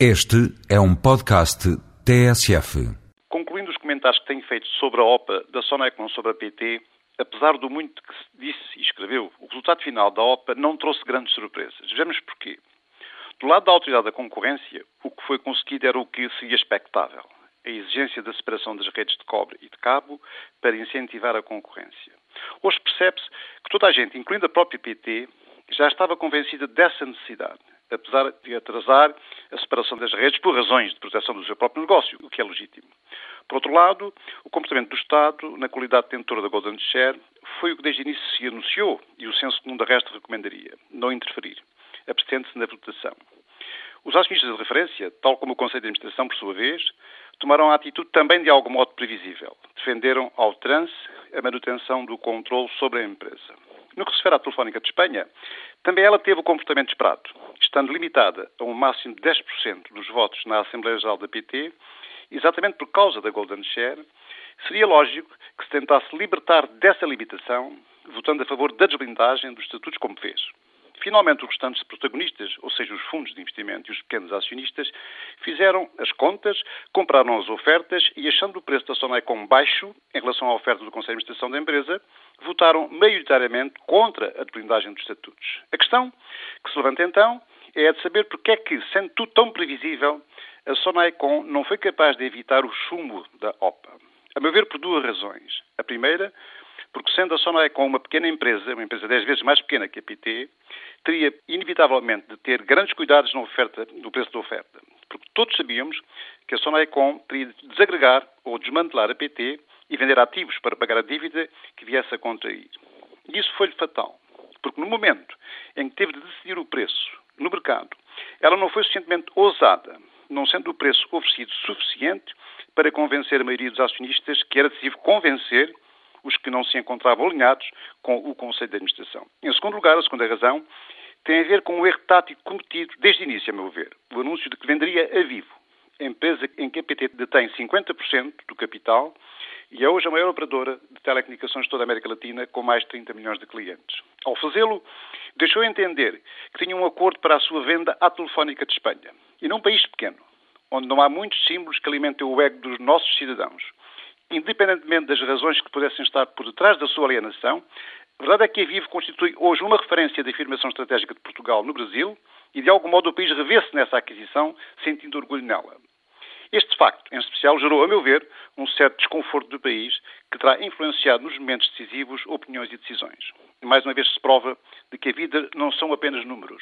Este é um podcast TSF. Concluindo os comentários que tenho feito sobre a OPA, da Sonecon sobre a PT, apesar do muito que se disse e escreveu, o resultado final da OPA não trouxe grandes surpresas. Vejamos porquê. Do lado da Autoridade da Concorrência, o que foi conseguido era o que seria expectável. A exigência da separação das redes de cobre e de cabo para incentivar a concorrência. Hoje percebe-se que toda a gente, incluindo a própria PT, já estava convencida dessa necessidade apesar de atrasar a separação das redes por razões de proteção do seu próprio negócio, o que é legítimo. Por outro lado, o comportamento do Estado, na qualidade de detentor da Golden Share, foi o que desde o início se anunciou e o senso comum da resto recomendaria, não interferir, abstendo-se na votação. Os acionistas de referência, tal como o Conselho de Administração, por sua vez, tomaram a atitude também de algum modo previsível. Defenderam ao trance a manutenção do controle sobre a empresa. No que se refere à Telefónica de Espanha, também ela teve o comportamento esperado, estando limitada a um máximo de 10% dos votos na Assembleia Geral da PT, exatamente por causa da Golden Share, seria lógico que se tentasse libertar dessa limitação, votando a favor da desblindagem dos estatutos como fez. Finalmente, os restantes protagonistas, ou seja, os fundos de investimento e os pequenos acionistas, fizeram as contas, compraram as ofertas e, achando o preço da Sonecom baixo em relação à oferta do Conselho de Administração da empresa, votaram maioritariamente contra a blindagem dos estatutos. A questão que se levanta então é de saber porque é que, sendo tudo tão previsível, a Sonecom não foi capaz de evitar o chumbo da OPA. A meu ver, por duas razões. A primeira, porque sendo a Sonecom uma pequena empresa, uma empresa dez vezes mais pequena que a PT, teria inevitavelmente de ter grandes cuidados na oferta, no preço da oferta. Porque todos sabíamos que a Sonecom teria de desagregar ou desmantelar a PT e vender ativos para pagar a dívida que viesse a contrair. E isso foi-lhe fatal. Porque no momento em que teve de decidir o preço no mercado, ela não foi suficientemente ousada, não sendo o preço oferecido suficiente para convencer a maioria dos acionistas que era decisivo convencer os que não se encontravam alinhados com o Conselho de Administração. Em segundo lugar, a segunda razão tem a ver com o erro tático cometido desde o início, a meu ver. O anúncio de que venderia a Vivo, a empresa em que a PT detém 50% do capital e é hoje a maior operadora de telecomunicações de toda a América Latina, com mais de 30 milhões de clientes. Ao fazê-lo, deixou entender que tinha um acordo para a sua venda à Telefónica de Espanha. E num país pequeno, onde não há muitos símbolos que alimentem o ego dos nossos cidadãos, independentemente das razões que pudessem estar por detrás da sua alienação, a verdade é que a Vivo constitui hoje uma referência de afirmação estratégica de Portugal no Brasil e, de algum modo, o país revê-se nessa aquisição, sentindo orgulho nela. Este facto, em especial, gerou, a meu ver, um certo desconforto do país que terá influenciado nos momentos decisivos opiniões e decisões. Mais uma vez se prova de que a vida não são apenas números.